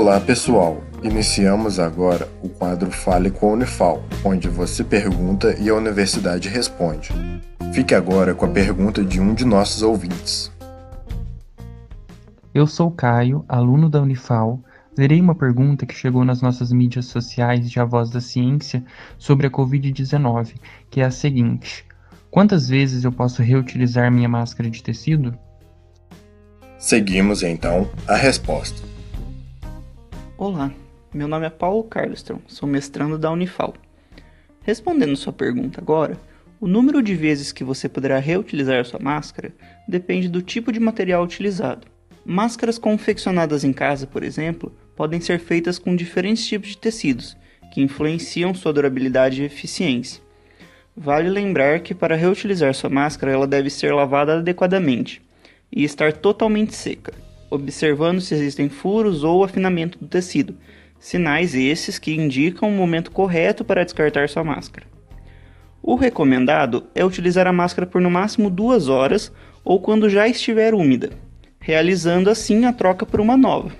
Olá pessoal, iniciamos agora o quadro Fale com a Unifal, onde você pergunta e a universidade responde. Fique agora com a pergunta de um de nossos ouvintes. Eu sou Caio, aluno da Unifal. Lerei uma pergunta que chegou nas nossas mídias sociais de A Voz da Ciência sobre a Covid-19, que é a seguinte: Quantas vezes eu posso reutilizar minha máscara de tecido? Seguimos então a resposta. Olá, meu nome é Paulo Carlstrom, sou mestrando da Unifal. Respondendo sua pergunta agora, o número de vezes que você poderá reutilizar sua máscara depende do tipo de material utilizado. Máscaras confeccionadas em casa, por exemplo, podem ser feitas com diferentes tipos de tecidos, que influenciam sua durabilidade e eficiência. Vale lembrar que para reutilizar sua máscara ela deve ser lavada adequadamente e estar totalmente seca observando se existem furos ou afinamento do tecido, sinais esses que indicam o momento correto para descartar sua máscara. O recomendado é utilizar a máscara por no máximo duas horas ou quando já estiver úmida, realizando assim a troca por uma nova.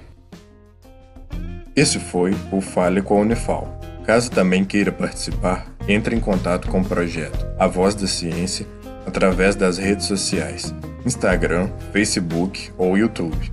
Esse foi o Fale com a Unifal. Caso também queira participar, entre em contato com o projeto A Voz da Ciência através das redes sociais, Instagram, Facebook ou YouTube.